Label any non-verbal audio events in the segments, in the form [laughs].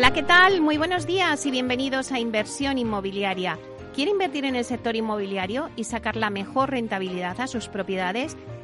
Hola, ¿qué tal? Muy buenos días y bienvenidos a Inversión Inmobiliaria. ¿Quiere invertir en el sector inmobiliario y sacar la mejor rentabilidad a sus propiedades?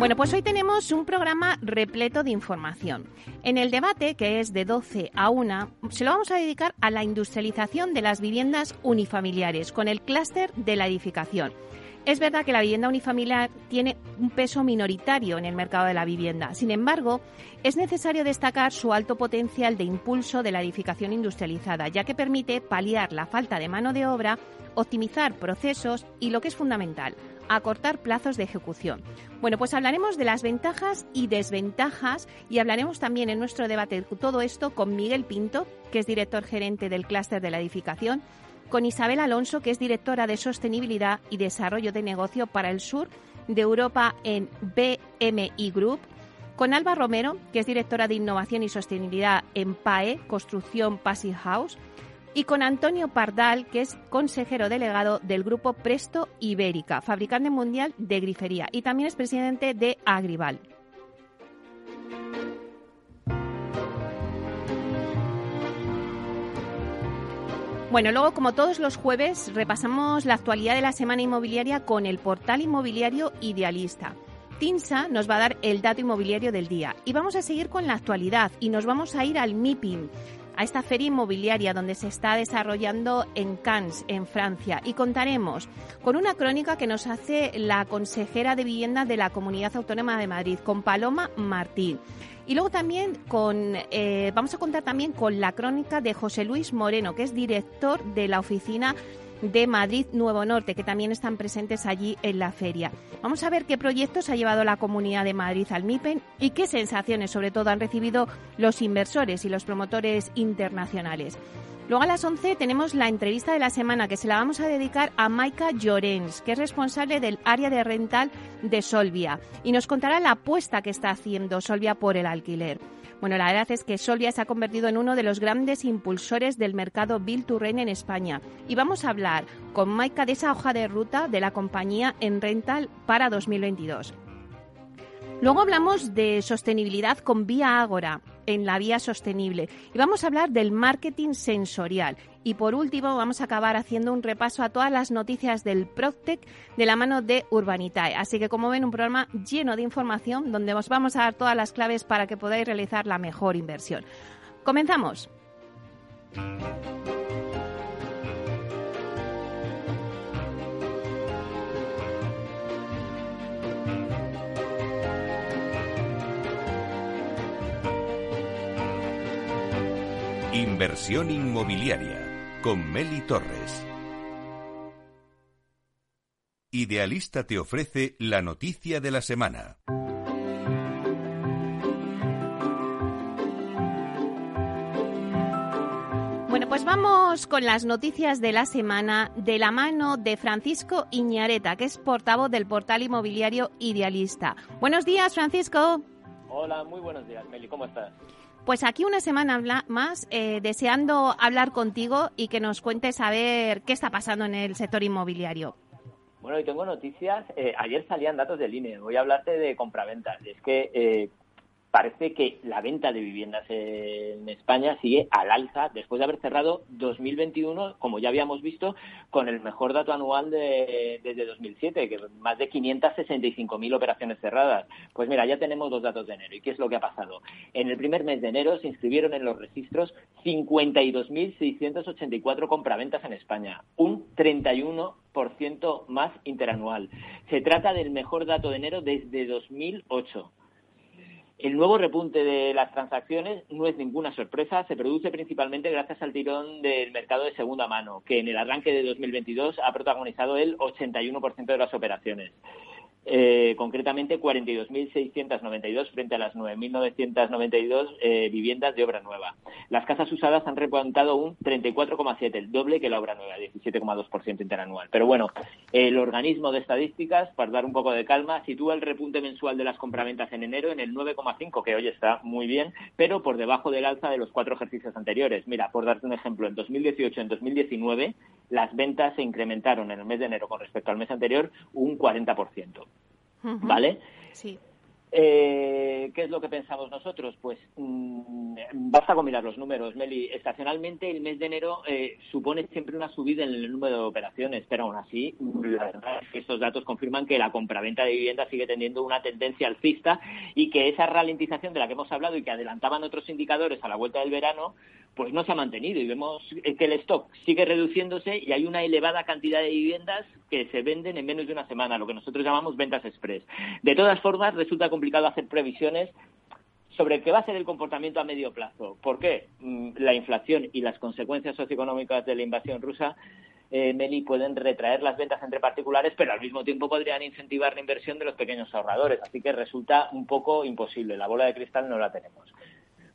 Bueno, pues hoy tenemos un programa repleto de información. En el debate, que es de 12 a 1, se lo vamos a dedicar a la industrialización de las viviendas unifamiliares con el clúster de la edificación. Es verdad que la vivienda unifamiliar tiene un peso minoritario en el mercado de la vivienda. Sin embargo, es necesario destacar su alto potencial de impulso de la edificación industrializada, ya que permite paliar la falta de mano de obra, optimizar procesos y, lo que es fundamental, acortar plazos de ejecución. Bueno, pues hablaremos de las ventajas y desventajas y hablaremos también en nuestro debate todo esto con Miguel Pinto, que es director gerente del clúster de la edificación, con Isabel Alonso, que es directora de Sostenibilidad y Desarrollo de Negocio para el Sur de Europa en BMI Group, con Alba Romero, que es directora de Innovación y Sostenibilidad en PAE, Construcción Passive House, y con Antonio Pardal, que es consejero delegado del grupo Presto Ibérica, fabricante mundial de grifería, y también es presidente de Agrival. Bueno, luego, como todos los jueves, repasamos la actualidad de la semana inmobiliaria con el portal inmobiliario Idealista. Tinsa nos va a dar el dato inmobiliario del día. Y vamos a seguir con la actualidad y nos vamos a ir al MIPIM, a esta feria inmobiliaria donde se está desarrollando en Cannes, en Francia. Y contaremos con una crónica que nos hace la consejera de vivienda de la Comunidad Autónoma de Madrid, con Paloma Martín. Y luego también con, eh, vamos a contar también con la crónica de José Luis Moreno, que es director de la oficina de Madrid Nuevo Norte, que también están presentes allí en la feria. Vamos a ver qué proyectos ha llevado la Comunidad de Madrid al MIPEN y qué sensaciones, sobre todo, han recibido los inversores y los promotores internacionales. Luego a las 11 tenemos la entrevista de la semana que se la vamos a dedicar a Maika Llorens, que es responsable del área de rental de Solvia, y nos contará la apuesta que está haciendo Solvia por el alquiler. Bueno, la verdad es que Solvia se ha convertido en uno de los grandes impulsores del mercado Bill to Rent en España. Y vamos a hablar con Maika de esa hoja de ruta de la compañía en rental para 2022. Luego hablamos de sostenibilidad con Vía Ágora en la vía sostenible y vamos a hablar del marketing sensorial. Y por último vamos a acabar haciendo un repaso a todas las noticias del Proctec de la mano de Urbanitae. Así que como ven un programa lleno de información donde os vamos a dar todas las claves para que podáis realizar la mejor inversión. Comenzamos. Inversión inmobiliaria con Meli Torres. Idealista te ofrece la noticia de la semana. Bueno, pues vamos con las noticias de la semana de la mano de Francisco Iñareta, que es portavoz del portal inmobiliario Idealista. Buenos días, Francisco. Hola, muy buenos días, Meli, ¿cómo estás? Pues aquí una semana más, eh, deseando hablar contigo y que nos cuentes a ver qué está pasando en el sector inmobiliario. Bueno, y tengo noticias. Eh, ayer salían datos del INE. Voy a hablarte de compraventas. Es que eh, parece que la venta de viviendas en España sigue al alza después de haber cerrado 2021, como ya habíamos visto, con el mejor dato anual de, desde 2007, que más de 565.000 operaciones cerradas. Pues mira, ya tenemos los datos de enero. ¿Y qué es lo que ha pasado? En el primer mes de enero se inscribieron en los registros 52.684 compraventas en España, un 31% más interanual. Se trata del mejor dato de enero desde 2008. El nuevo repunte de las transacciones no es ninguna sorpresa, se produce principalmente gracias al tirón del mercado de segunda mano, que en el arranque de 2022 ha protagonizado el 81% de las operaciones eh, concretamente 42.692 frente a las 9.992 eh, viviendas de obra nueva. Las casas usadas han repuntado un 34,7, el doble que la obra nueva, 17,2% interanual. Pero bueno, el organismo de estadísticas, para dar un poco de calma, sitúa el repunte mensual de las compraventas en enero en el 9,5, que hoy está muy bien, pero por debajo del alza de los cuatro ejercicios anteriores. Mira, por darte un ejemplo, en 2018 en 2019 las ventas se incrementaron en el mes de enero con respecto al mes anterior un 40%. ¿Vale? Sí. Eh, ¿Qué es lo que pensamos nosotros? Pues mm, basta con mirar los números, Meli. Estacionalmente, el mes de enero eh, supone siempre una subida en el número de operaciones, pero aún así, la verdad es que estos datos confirman que la compraventa de viviendas sigue teniendo una tendencia alcista y que esa ralentización de la que hemos hablado y que adelantaban otros indicadores a la vuelta del verano, pues no se ha mantenido y vemos que el stock sigue reduciéndose y hay una elevada cantidad de viviendas que se venden en menos de una semana, lo que nosotros llamamos ventas express. De todas formas, resulta complicado hacer previsiones sobre qué va a ser el comportamiento a medio plazo. ¿Por qué? Mm, la inflación y las consecuencias socioeconómicas de la invasión rusa eh, Meli, pueden retraer las ventas entre particulares, pero al mismo tiempo podrían incentivar la inversión de los pequeños ahorradores. Así que resulta un poco imposible. La bola de cristal no la tenemos.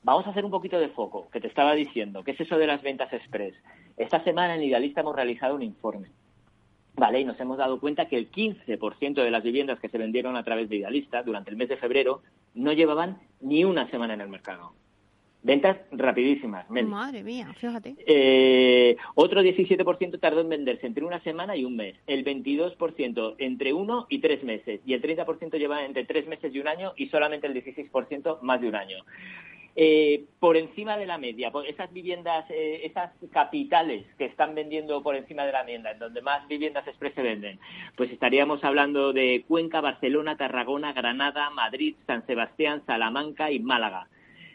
Vamos a hacer un poquito de foco, que te estaba diciendo. ¿Qué es eso de las ventas express? Esta semana en Idealista hemos realizado un informe. Vale, y nos hemos dado cuenta que el 15% de las viviendas que se vendieron a través de Idealista durante el mes de febrero no llevaban ni una semana en el mercado. Ventas rapidísimas. Madre mía, fíjate. Eh, otro 17% tardó en venderse entre una semana y un mes. El 22% entre uno y tres meses. Y el 30% lleva entre tres meses y un año y solamente el 16% más de un año. Eh, por encima de la media, esas viviendas, eh, esas capitales que están vendiendo por encima de la media, en donde más viviendas express se venden, pues estaríamos hablando de Cuenca, Barcelona, Tarragona, Granada, Madrid, San Sebastián, Salamanca y Málaga.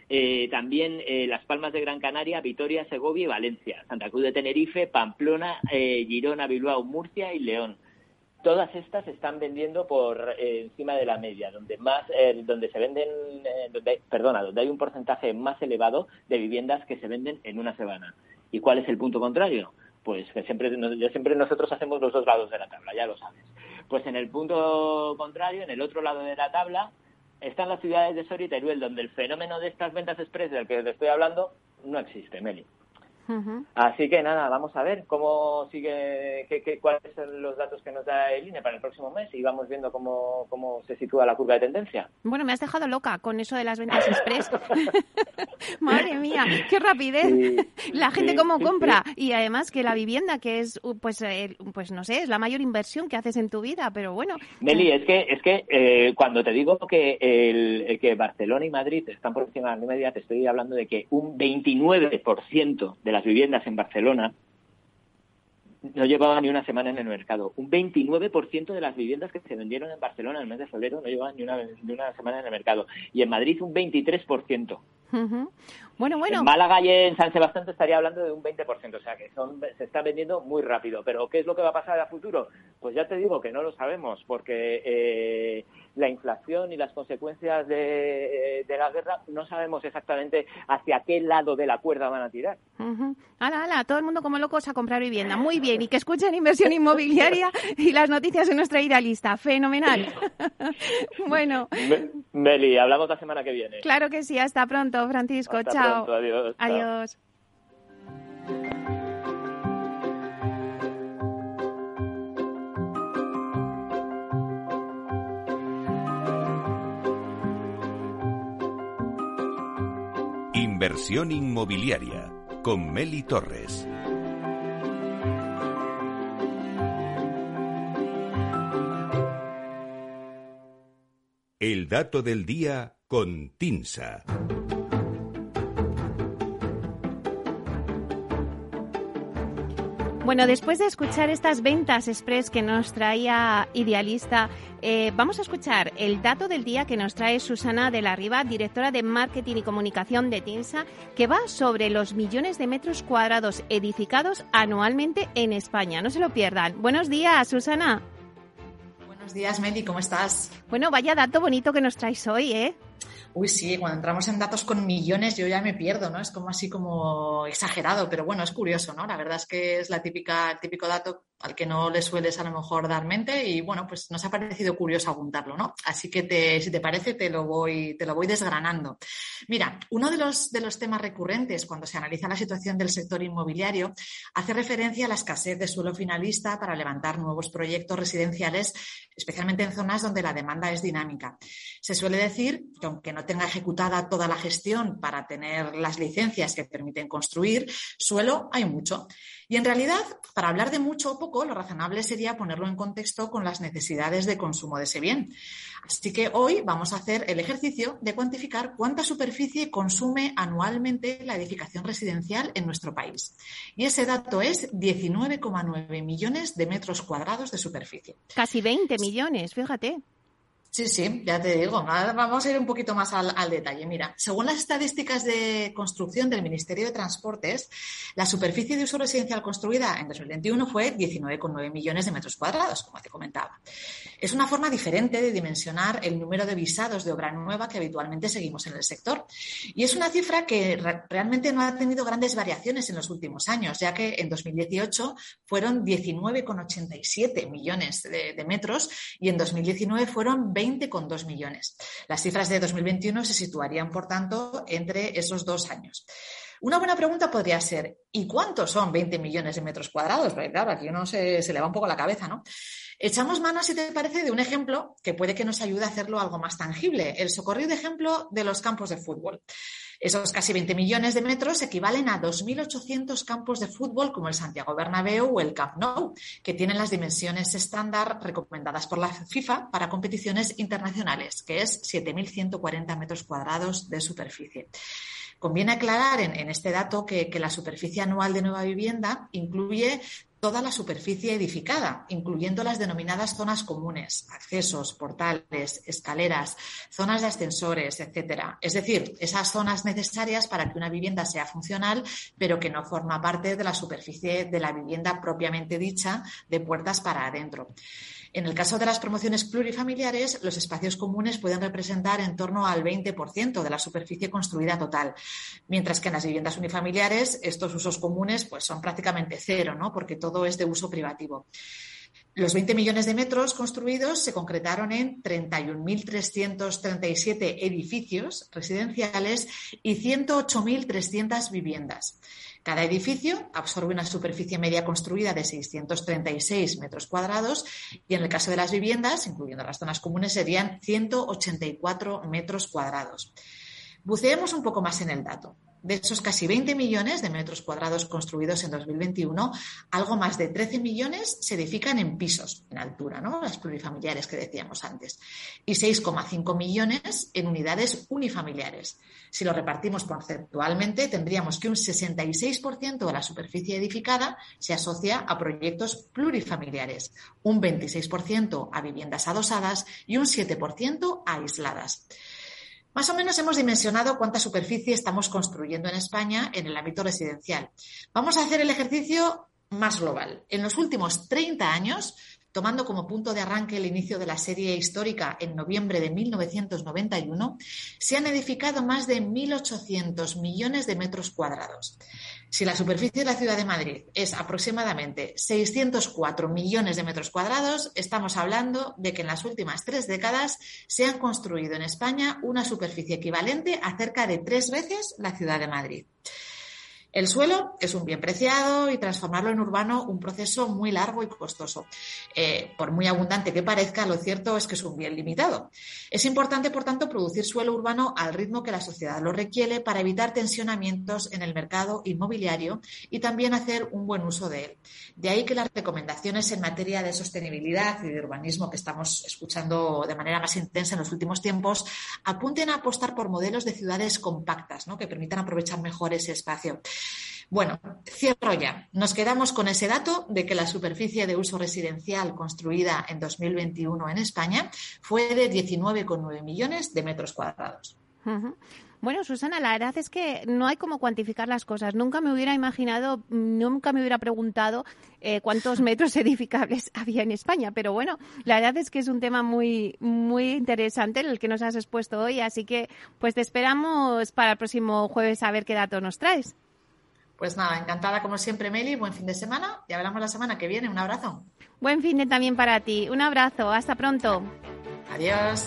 Eh, también Las Palmas de Gran Canaria, Vitoria, Segovia y Valencia, Santa Cruz de Tenerife, Pamplona, Girona, Bilbao, Murcia y León todas estas están vendiendo por eh, encima de la media, donde más, eh, donde se venden, eh, donde, perdona, donde hay un porcentaje más elevado de viviendas que se venden en una semana. ¿Y cuál es el punto contrario? Pues que siempre, siempre nosotros hacemos los dos lados de la tabla, ya lo sabes. Pues en el punto contrario, en el otro lado de la tabla, están las ciudades de Soria y Teruel, donde el fenómeno de estas ventas express del que te estoy hablando no existe, Meli. Así que nada, vamos a ver cómo sigue, qué, cuáles son los datos que nos da el INE para el próximo mes y vamos viendo cómo, cómo se sitúa la curva de tendencia. Bueno, me has dejado loca con eso de las ventas express. [laughs] Madre mía, qué rapidez. la gente cómo compra y además que la vivienda que es pues pues no sé, es la mayor inversión que haces en tu vida, pero bueno. Meli, es que es que eh, cuando te digo que el, que Barcelona y Madrid están por encima de la media, te estoy hablando de que un 29% de la viviendas en Barcelona no llevaban ni una semana en el mercado. Un 29% de las viviendas que se vendieron en Barcelona en el mes de febrero no llevaban ni una, ni una semana en el mercado. Y en Madrid un 23%. Bueno, bueno. En Málaga y en San Sebastián estaría hablando de un 20%, o sea que son, se está vendiendo muy rápido. Pero ¿qué es lo que va a pasar a futuro? Pues ya te digo que no lo sabemos, porque eh, la inflación y las consecuencias de, la guerra no sabemos exactamente hacia qué lado de la cuerda van a tirar. Ala, ala, todo el mundo como locos a comprar vivienda. Muy bien, y que escuchen inversión inmobiliaria y las noticias en nuestra idealista. Fenomenal. [laughs] bueno. Meli, hablamos la semana que viene. Claro que sí, hasta pronto, Francisco. Chao. adiós. Adiós. Inversión inmobiliaria con Meli Torres. El El dato del día con Tinsa. Bueno, después de escuchar estas ventas express que nos traía Idealista, eh, vamos a escuchar el dato del día que nos trae Susana de la Riva, directora de Marketing y Comunicación de TINSA, que va sobre los millones de metros cuadrados edificados anualmente en España. No se lo pierdan. Buenos días, Susana. Buenos días, Meli, ¿cómo estás? Bueno, vaya dato bonito que nos traes hoy, ¿eh? Uy, sí, cuando entramos en datos con millones yo ya me pierdo, ¿no? Es como así como exagerado, pero bueno, es curioso, ¿no? La verdad es que es la típica, el típico dato al que no le sueles a lo mejor dar mente y bueno, pues nos ha parecido curioso apuntarlo, ¿no? Así que te, si te parece te lo voy, te lo voy desgranando. Mira, uno de los, de los temas recurrentes cuando se analiza la situación del sector inmobiliario hace referencia a la escasez de suelo finalista para levantar nuevos proyectos residenciales, especialmente en zonas donde la demanda es dinámica. Se suele decir que aunque no tenga ejecutada toda la gestión para tener las licencias que permiten construir, suelo hay mucho. Y en realidad, para hablar de mucho o poco, lo razonable sería ponerlo en contexto con las necesidades de consumo de ese bien. Así que hoy vamos a hacer el ejercicio de cuantificar cuánta superficie consume anualmente la edificación residencial en nuestro país. Y ese dato es 19,9 millones de metros cuadrados de superficie. Casi 20 millones, fíjate. Sí, sí, ya te digo. vamos a ir un poquito más al, detalle. Mira, según las estadísticas de construcción del Ministerio de Transportes, la superficie de uso residencial construida en 2021 fue 19,9 millones de metros cuadrados, como te comentaba. Es una forma diferente de dimensionar el número de visados de obra nueva que habitualmente seguimos en el sector. Y es una cifra que realmente no ha tenido grandes variaciones en los últimos años, ya que en 2018 fueron 19,87 millones de, de metros y en 2019 fueron 20,2 millones. Las cifras de 2021 se situarían, por tanto, entre esos dos años. Una buena pregunta podría ser, ¿y cuántos son 20 millones de metros cuadrados? Porque claro, aquí uno se, se le va un poco la cabeza, ¿no? Echamos mano, si te parece, de un ejemplo que puede que nos ayude a hacerlo algo más tangible, el socorrido ejemplo de los campos de fútbol. Esos casi 20 millones de metros equivalen a 2.800 campos de fútbol como el Santiago Bernabéu o el Camp Nou, que tienen las dimensiones estándar recomendadas por la FIFA para competiciones internacionales, que es 7.140 metros cuadrados de superficie. Conviene aclarar en, este dato que, que, la superficie anual de nueva vivienda incluye toda la superficie edificada, incluyendo las denominadas zonas comunes, accesos, portales, escaleras, zonas de ascensores, etcétera. Es decir, esas zonas necesarias para que una vivienda sea funcional, pero que no forma parte de la superficie de la vivienda propiamente dicha de puertas para adentro. En el caso de las promociones plurifamiliares, los espacios comunes pueden representar en torno al 20% de la superficie construida total, mientras que en las viviendas unifamiliares estos usos comunes pues, son prácticamente cero, ¿no? porque todo es de uso privativo. Los 20 millones de metros construidos se concretaron en 31.337 edificios residenciales y 108.300 viviendas. Cada edificio absorbe una superficie media construida de 636 metros cuadrados y en el caso de las viviendas, incluyendo las zonas comunes, serían 184 metros cuadrados. Buceemos un poco más en el dato. De esos casi 20 millones de metros cuadrados construidos en 2021, algo más de 13 millones se edifican en pisos, en altura, ¿no? Las plurifamiliares que decíamos antes, y 6,5 millones en unidades unifamiliares. Si lo repartimos conceptualmente, tendríamos que un 66% de la superficie edificada se asocia a proyectos plurifamiliares, un 26% a viviendas adosadas y un 7% a aisladas. Más o menos hemos dimensionado cuánta superficie estamos construyendo en España en el ámbito residencial. Vamos a hacer el ejercicio más global. En los últimos 30 años, tomando como punto de arranque el inicio de la serie histórica en noviembre de 1991, se han edificado más de 1.800 millones de metros cuadrados. Si la superficie de la ciudad de Madrid es aproximadamente 604 millones de metros cuadrados, estamos hablando de que en las últimas tres décadas se han construido en España una superficie equivalente a cerca de tres veces la ciudad de Madrid. El suelo es un bien preciado y transformarlo en urbano un proceso muy largo y costoso. Eh, por muy abundante que parezca, lo cierto es que es un bien limitado. Es importante, por tanto, producir suelo urbano al ritmo que la sociedad lo requiere para evitar tensionamientos en el mercado inmobiliario y también hacer un buen uso de él. De ahí que las recomendaciones en materia de sostenibilidad y de urbanismo que estamos escuchando de manera más intensa en los últimos tiempos apunten a apostar por modelos de ciudades compactas ¿no? que permitan aprovechar mejor ese espacio. Bueno, cierro ya. Nos quedamos con ese dato de que la superficie de uso residencial construida en 2021 en España fue de 19,9 millones de metros cuadrados. Bueno, Susana, la verdad es que no hay cómo cuantificar las cosas. Nunca me hubiera imaginado, nunca me hubiera preguntado eh, cuántos [laughs] metros edificables [laughs] había en España. Pero bueno, la verdad es que es un tema muy, muy interesante el que nos has expuesto hoy. Así que, pues te esperamos para el próximo jueves a ver qué datos nos traes. Pues nada, encantada como siempre, Meli. Buen fin de semana y hablamos la semana que viene. Un abrazo. Buen fin de también para ti. Un abrazo. Hasta pronto. Adiós.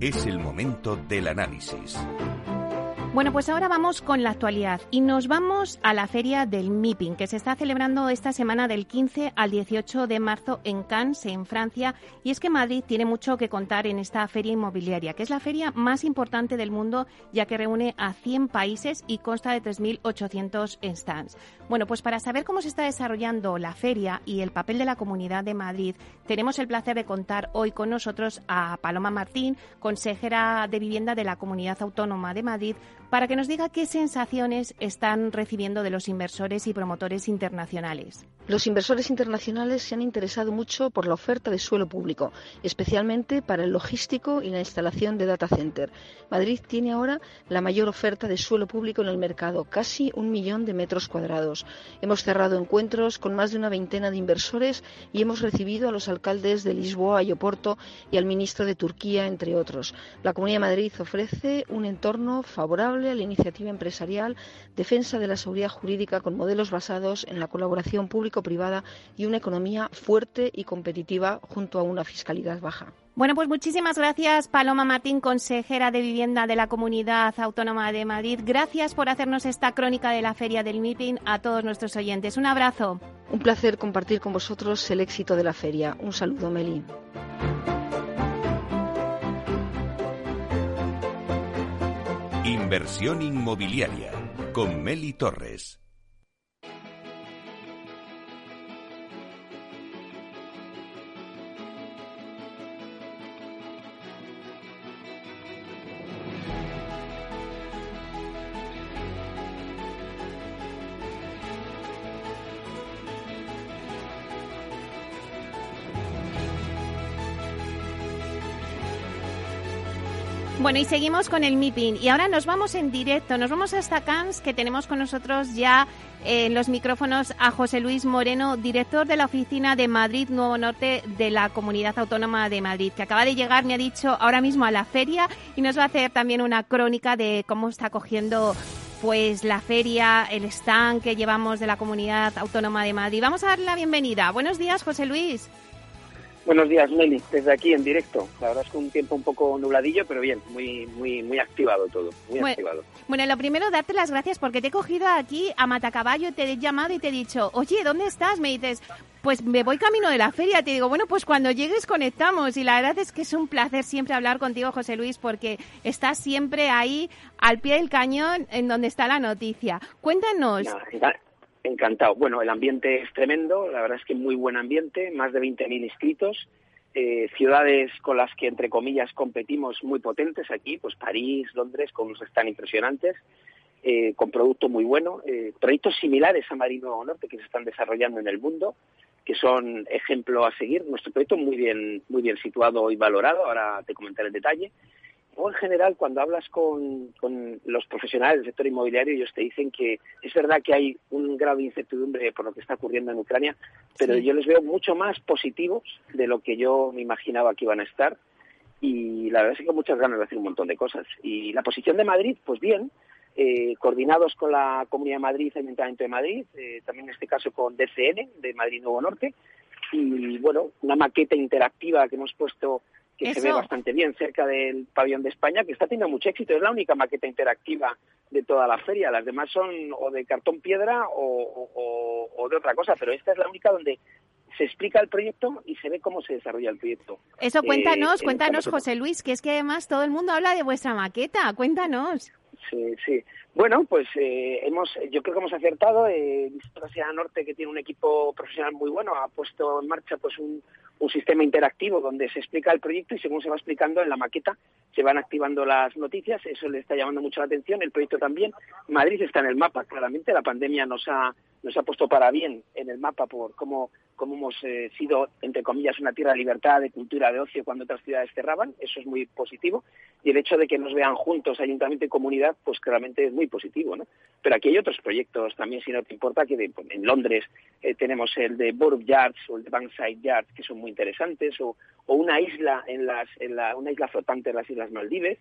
Es el momento del análisis. Bueno, pues ahora vamos con la actualidad y nos vamos a la feria del MIPIM, que se está celebrando esta semana del 15 al 18 de marzo en Cannes, en Francia. Y es que Madrid tiene mucho que contar en esta feria inmobiliaria, que es la feria más importante del mundo, ya que reúne a 100 países y consta de 3.800 stands. Bueno, pues para saber cómo se está desarrollando la feria y el papel de la Comunidad de Madrid, tenemos el placer de contar hoy con nosotros a Paloma Martín, consejera de Vivienda de la Comunidad Autónoma de Madrid, para que nos diga qué sensaciones están recibiendo de los inversores y promotores internacionales. Los inversores internacionales se han interesado mucho por la oferta de suelo público, especialmente para el logístico y la instalación de data center. Madrid tiene ahora la mayor oferta de suelo público en el mercado, casi un millón de metros cuadrados. Hemos cerrado encuentros con más de una veintena de inversores y hemos recibido a los alcaldes de Lisboa y Oporto y al ministro de Turquía, entre otros. La Comunidad de Madrid ofrece un entorno favorable a la iniciativa empresarial, defensa de la seguridad jurídica con modelos basados en la colaboración público-privada y una economía fuerte y competitiva junto a una fiscalidad baja. Bueno, pues muchísimas gracias, Paloma Martín, consejera de Vivienda de la Comunidad Autónoma de Madrid. Gracias por hacernos esta crónica de la Feria del MIPIN a todos nuestros oyentes. Un abrazo. Un placer compartir con vosotros el éxito de la feria. Un saludo, Meli. Inversión inmobiliaria con Meli Torres. Bueno, y seguimos con el MIPIN. Y ahora nos vamos en directo, nos vamos hasta Cannes, que tenemos con nosotros ya en los micrófonos a José Luis Moreno, director de la oficina de Madrid Nuevo Norte de la Comunidad Autónoma de Madrid, que acaba de llegar, me ha dicho, ahora mismo a la feria y nos va a hacer también una crónica de cómo está cogiendo pues la feria, el stand que llevamos de la Comunidad Autónoma de Madrid. Vamos a darle la bienvenida. Buenos días, José Luis. Buenos días, Meli, desde aquí en directo. La verdad es que un tiempo un poco nubladillo, pero bien, muy muy muy activado todo, muy bueno, activado. Bueno, lo primero, darte las gracias porque te he cogido aquí a Matacaballo, te he llamado y te he dicho, oye, ¿dónde estás? Me dices, pues me voy camino de la feria. Te digo, bueno, pues cuando llegues conectamos. Y la verdad es que es un placer siempre hablar contigo, José Luis, porque estás siempre ahí al pie del cañón en donde está la noticia. Cuéntanos. Encantado. Bueno, el ambiente es tremendo, la verdad es que muy buen ambiente, más de 20.000 inscritos. eh, ciudades con las que, entre comillas, competimos muy potentes aquí, pues París, Londres, con unos están impresionantes, eh, con producto muy bueno, eh, proyectos similares a Marino Norte que se están desarrollando en el mundo, que son ejemplo a seguir. Nuestro proyecto muy bien, muy bien situado y valorado, ahora te comentaré el detalle. O en general, cuando hablas con, los profesionales del sector inmobiliario, ellos te dicen que es verdad que hay un grado de incertidumbre por lo que está ocurriendo en Ucrania, pero yo les veo mucho más positivos de lo que yo me imaginaba que iban a estar. Y la verdad es que con muchas ganas de hacer un montón de cosas. Y la posición de Madrid, pues bien, eh, coordinados con la Comunidad de Madrid, el Ayuntamiento de Madrid, eh, también en este caso con DCN, de Madrid Nuevo Norte, y bueno, una maqueta interactiva que hemos puesto que se ve bastante bien cerca del pabellón de España, que está teniendo mucho éxito. Es la única maqueta interactiva de toda la feria. Las demás son o de cartón piedra o, de otra cosa, pero esta es la única donde se explica el proyecto y se ve cómo se desarrolla el proyecto. Eso cuéntanos, eh, cuéntanos, José Luis, que es que además todo el mundo habla de vuestra maqueta. Cuéntanos. Sí, sí. Bueno, pues eh, hemos, yo creo que hemos acertado. Eh, Norte, que tiene un equipo profesional muy bueno, ha puesto en marcha pues un, un sistema interactivo donde se explica el proyecto y según se va explicando en la maqueta se van activando las noticias. Eso le está llamando mucho la atención. El proyecto también. Madrid está en el mapa, claramente. La pandemia nos ha, nos ha puesto para bien en el mapa por cómo como hemos eh, sido, entre comillas, una tierra de libertad, de cultura, de ocio cuando otras ciudades cerraban, eso es muy positivo. Y el hecho de que nos vean juntos, ayuntamiento y comunidad, pues claramente es muy positivo, ¿no? Pero aquí hay otros proyectos también, si no te importa, que pues, en Londres eh, tenemos el de Borough Yards o el de Bankside Yards, que son muy interesantes, o, una isla en las, en la, una isla flotante en las Islas Maldives,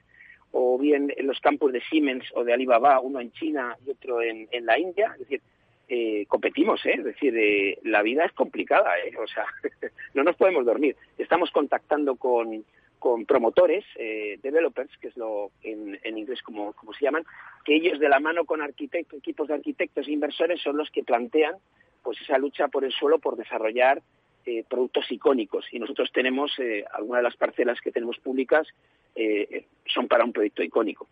o bien en los campos de Siemens o de Alibaba, uno en China y otro en, en la India. Es decir, eh, competimos, ¿eh? es decir, eh, la vida es complicada, ¿eh? o sea, [laughs] no nos podemos dormir. Estamos contactando con, con promotores, eh, developers, que es lo en, en inglés como, como, se llaman, que ellos de la mano con equipos de arquitectos e inversores son los que plantean pues esa lucha por el suelo, por desarrollar eh, productos icónicos. Y nosotros tenemos, eh, algunas de las parcelas que tenemos públicas son para un proyecto icónico.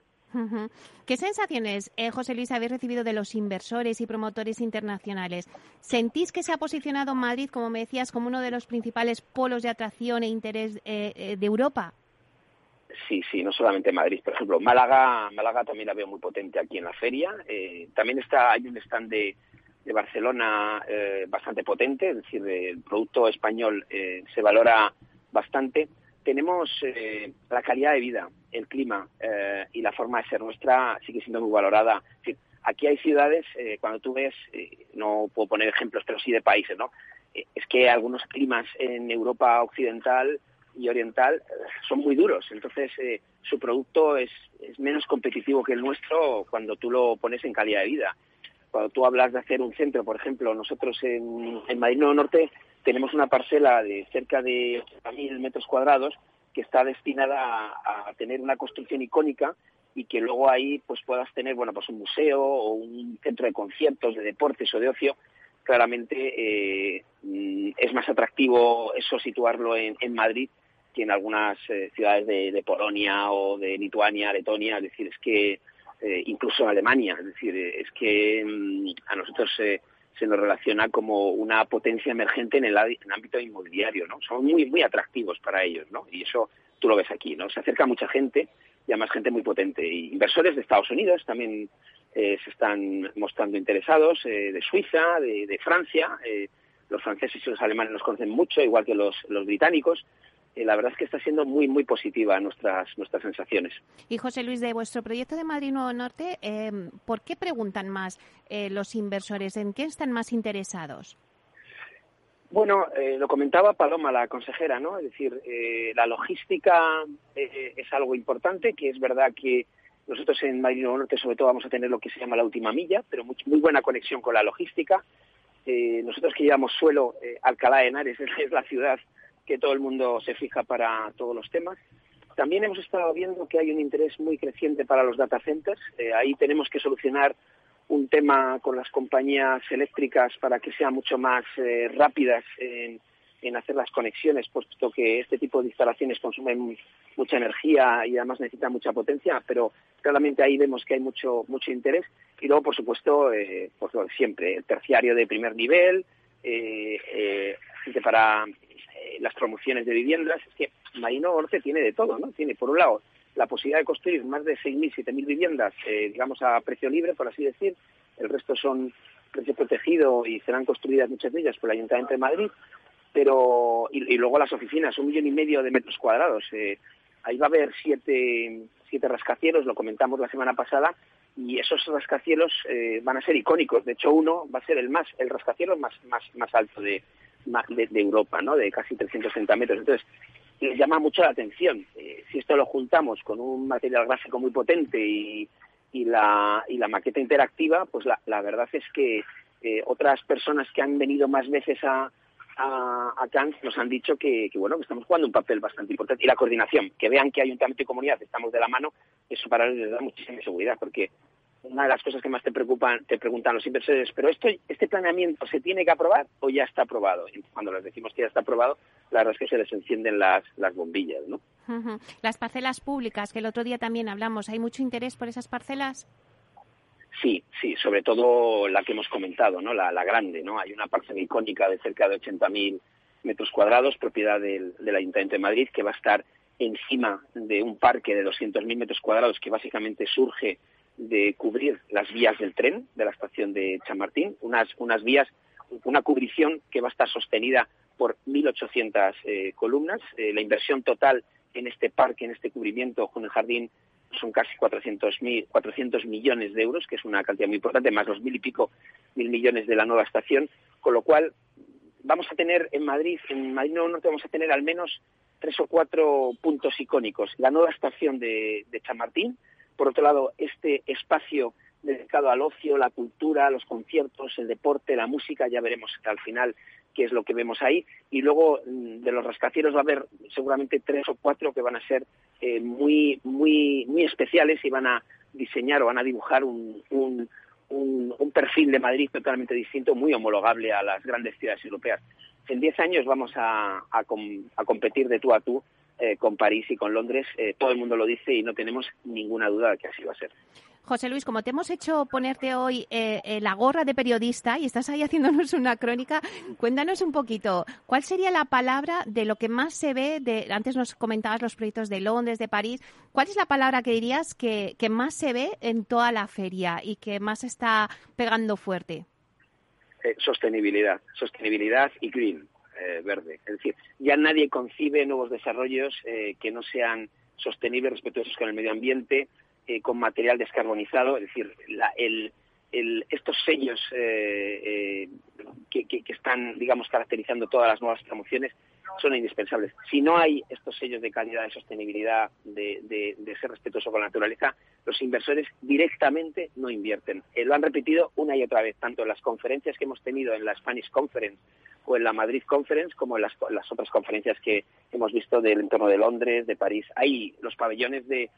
¿Qué sensaciones, eh, José Luis, habéis recibido de los inversores y promotores internacionales? ¿Sentís que se ha posicionado Madrid, como me decías, como uno de los principales polos de atracción e interés eh, eh, de Europa? Sí, sí, no solamente Madrid. Por ejemplo, Málaga, Málaga también la veo muy potente aquí en la feria. también está, hay un stand de, de Barcelona bastante potente, es decir, el producto español se valora bastante tenemos eh, la calidad de vida, el clima eh, y la forma de ser nuestra sigue siendo muy valorada. aquí hay ciudades, eh, cuando tú ves, no puedo poner ejemplos, pero sí de países, ¿no? es que algunos climas en Europa occidental y oriental son muy duros, entonces su producto es, es menos competitivo que el nuestro cuando tú lo pones en calidad de vida. Cuando tú hablas de hacer un centro, por ejemplo, nosotros en, en Madrid Nuevo Norte tenemos una parcela de cerca de 80.000 metros cuadrados que está destinada a, tener una construcción icónica y que luego ahí pues puedas tener bueno pues un museo o un centro de conciertos de deportes o de ocio claramente eh, es más atractivo eso situarlo en, Madrid que en algunas eh, ciudades de, Polonia o de Lituania, Letonia, es decir, es que eh, incluso Alemania, es decir, es que mm, a nosotros se nos relaciona como una potencia emergente en el, ámbito inmobiliario, ¿no? Son muy, muy atractivos para ellos, ¿no? Y eso tú lo ves aquí, ¿no? Se acerca mucha gente y además gente muy potente. Inversores de Estados Unidos también eh, se están mostrando interesados, eh, de Suiza, de, Francia. Eh, los franceses y los alemanes nos conocen mucho, igual que los británicos. Eh, la verdad es que está siendo muy, muy positiva nuestras, nuestras sensaciones. Y José Luis, de vuestro proyecto de Madrid Nuevo Norte, eh, ¿por qué preguntan más eh, los inversores? ¿En qué están más interesados? Bueno, lo comentaba Paloma, la consejera, ¿no? Es decir, la logística es algo importante, que es verdad que nosotros en Madrid Nuevo Norte sobre todo vamos a tener lo que se llama la última milla, pero muy, muy buena conexión con la logística. nosotros que llevamos suelo, Alcalá de Henares [laughs] es la ciudad que todo el mundo se fija para todos los temas. También hemos estado viendo que hay un interés muy creciente para los data centers. Eh, ahí tenemos que solucionar un tema con las compañías eléctricas para que sean mucho más eh, rápidas en, hacer las conexiones, puesto que este tipo de instalaciones consumen mucha energía y además necesitan mucha potencia, pero claramente ahí vemos que hay mucho mucho interés. Y luego, por supuesto, eh, pues siempre, el terciario de primer nivel, eh, gente para las promociones de viviendas, es que Marino Norte tiene de todo, ¿no? Tiene, por un lado, la posibilidad de construir más de 6.000, 7.000 viviendas, eh, digamos, a precio libre, por así decir. El resto son precio protegido y serán construidas muchas de ellas por el Ayuntamiento de Madrid. Pero, y, luego las oficinas, un millón y medio de metros cuadrados. Eh, ahí va a haber siete, siete rascacielos, lo comentamos la semana pasada, y esos rascacielos eh, van a ser icónicos. De hecho, uno va a ser el más, el rascacielos más, más, más alto de, de, Europa, ¿no? De casi 360 metros. Entonces, llama mucho la atención. Eh, si esto lo juntamos con un material gráfico muy potente y, y, la, y la maqueta interactiva, pues la, verdad es que eh, otras personas que han venido más veces a, a, Cannes nos han dicho que, que, bueno que estamos jugando un papel bastante importante y la coordinación que vean que ayuntamiento y comunidad estamos de la mano eso para ellos les da muchísima seguridad porque una de las cosas que más te preocupan, te preguntan los inversores, pero esto, este planeamiento se tiene que aprobar o ya está aprobado. Y cuando les decimos que ya está aprobado, la verdad es que se les encienden las, las bombillas, ¿no? Las parcelas públicas, que el otro día también hablamos, ¿hay mucho interés por esas parcelas? Sí, sí, sobre todo la que hemos comentado, ¿no? La, grande, ¿no? Hay una parcela icónica de cerca de 80.000 metros cuadrados, propiedad del, del Ayuntamiento de Madrid, que va a estar encima de un parque de 200.000 metros cuadrados que básicamente surge de cubrir las vías del tren de la estación de Chamartín, unas, unas vías, una cubrición que va a estar sostenida por 1.800 eh, columnas. Eh, la inversión total en este parque, en este cubrimiento con el jardín, son casi 400, 400 millones de euros, que es una cantidad muy importante, más los mil y pico mil millones de la nueva estación, con lo cual vamos a tener en Madrid, en Madrid Norte vamos a tener al menos tres o cuatro puntos icónicos. La nueva estación de, de Chamartín, por otro lado, este espacio dedicado al ocio, la cultura, los conciertos, el deporte, la música, ya veremos al final qué es lo que vemos ahí. Y luego mm, de los rascacielos va a haber seguramente tres o cuatro que van a ser eh, muy, muy, muy especiales y van a diseñar o van a dibujar un, un, un, perfil de Madrid totalmente distinto, muy homologable a las grandes ciudades europeas. En diez años vamos a, a competir de tú a tú eh, con París y con Londres. Eh, todo el mundo lo dice y no tenemos ninguna duda de que así va a ser. José Luis, como te hemos hecho ponerte hoy eh, la gorra de periodista y estás ahí [laughs] haciéndonos una crónica, cuéntanos un poquito, ¿cuál sería la palabra de lo que más se ve? De, antes nos comentabas los proyectos de Londres, de París. ¿Cuál es la palabra que dirías que, que más se ve en toda la feria y que más está pegando fuerte? sostenibilidad, sostenibilidad y green. Eh, verde. Es decir, ya nadie concibe nuevos desarrollos eh, que no sean sostenibles, respetuosos con el medio ambiente, eh, con material descarbonizado. Es decir, estos sellos que, están, digamos, caracterizando todas las nuevas promociones son indispensables. Si no hay estos sellos de calidad, de sostenibilidad, de, ser respetuoso con la naturaleza, los inversores directamente no invierten. lo han repetido una y otra vez, tanto en las conferencias que hemos tenido en la Spanish Conference o en la Madrid Conference como en las, otras conferencias que hemos visto del entorno de Londres, de París. Ahí los pabellones de,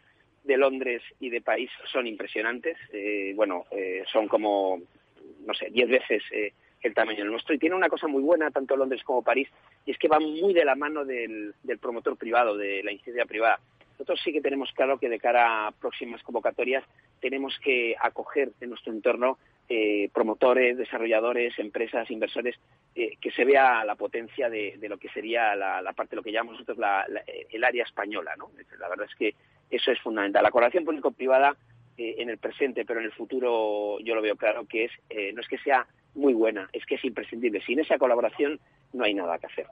de Londres y de París son impresionantes. Eh, bueno, eh, son como, no sé, diez veces eh, el tamaño del nuestro. Y tiene una cosa muy buena, tanto Londres como París, y es que van muy de la mano del, promotor privado, de la incidencia privada. Nosotros sí que tenemos claro que de cara a próximas convocatorias tenemos que acoger en nuestro entorno eh, promotores, desarrolladores, empresas, inversores, eh, que se vea la potencia de, lo que sería la, parte, lo que llamamos nosotros el área española. ¿no? La verdad es que eso es fundamental. La colaboración público-privada eh, en el presente, pero en el futuro yo lo veo claro que es no es que sea muy buena, es que es imprescindible. Sin esa colaboración no hay nada que hacer.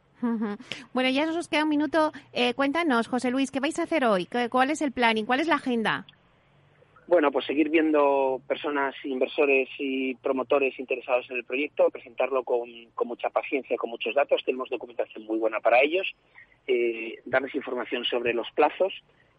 Bueno, ya nos queda un minuto. cuéntanos, José Luis, ¿qué vais a hacer hoy? ¿Cuál es el planning? ¿Cuál es la agenda? Bueno, pues seguir viendo personas, inversores y promotores interesados en el proyecto, presentarlo con, mucha paciencia, con muchos datos. Tenemos documentación muy buena para ellos. Eh, darles información sobre los plazos,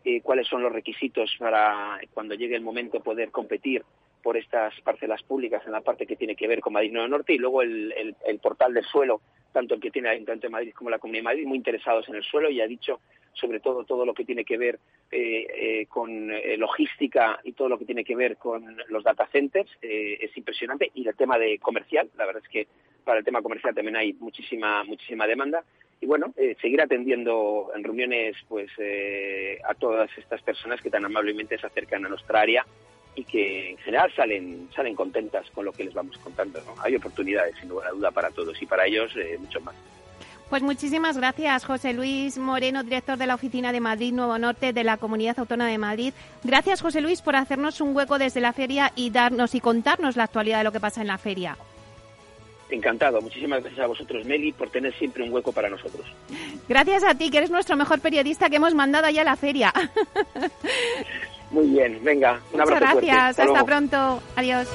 eh, cuáles son los requisitos para cuando llegue el momento poder competir por estas parcelas públicas en la parte que tiene que ver con Madrid Nuevo Norte y luego el, el portal del suelo, tanto el que tiene el Ayuntamiento de Madrid como la Comunidad de Madrid, muy interesados en el suelo y ha dicho sobre todo todo lo que tiene que ver eh, eh, con eh, logística y todo lo que tiene que ver con los data centers es impresionante. Y el tema de comercial la verdad es que para el tema comercial también hay muchísima muchísima demanda. Y bueno seguir atendiendo en reuniones pues a todas estas personas que tan amablemente se acercan a nuestra área y que en general salen salen contentas con lo que les vamos contando hay oportunidades sin lugar a duda para todos y para ellos mucho más Pues muchísimas gracias, José Luis Moreno, director de la Oficina de Madrid Nuevo Norte de la Comunidad Autónoma de Madrid. Gracias, José Luis, por hacernos un hueco desde la feria y darnos y contarnos la actualidad de lo que pasa en la feria. Encantado. Muchísimas gracias a vosotros, Meli, por tener siempre un hueco para nosotros. Gracias a ti, que eres nuestro mejor periodista que hemos mandado allá a la feria. [laughs] Muy bien, venga, un Muchas abrazo gracias, fuerte. hasta pronto. Adiós.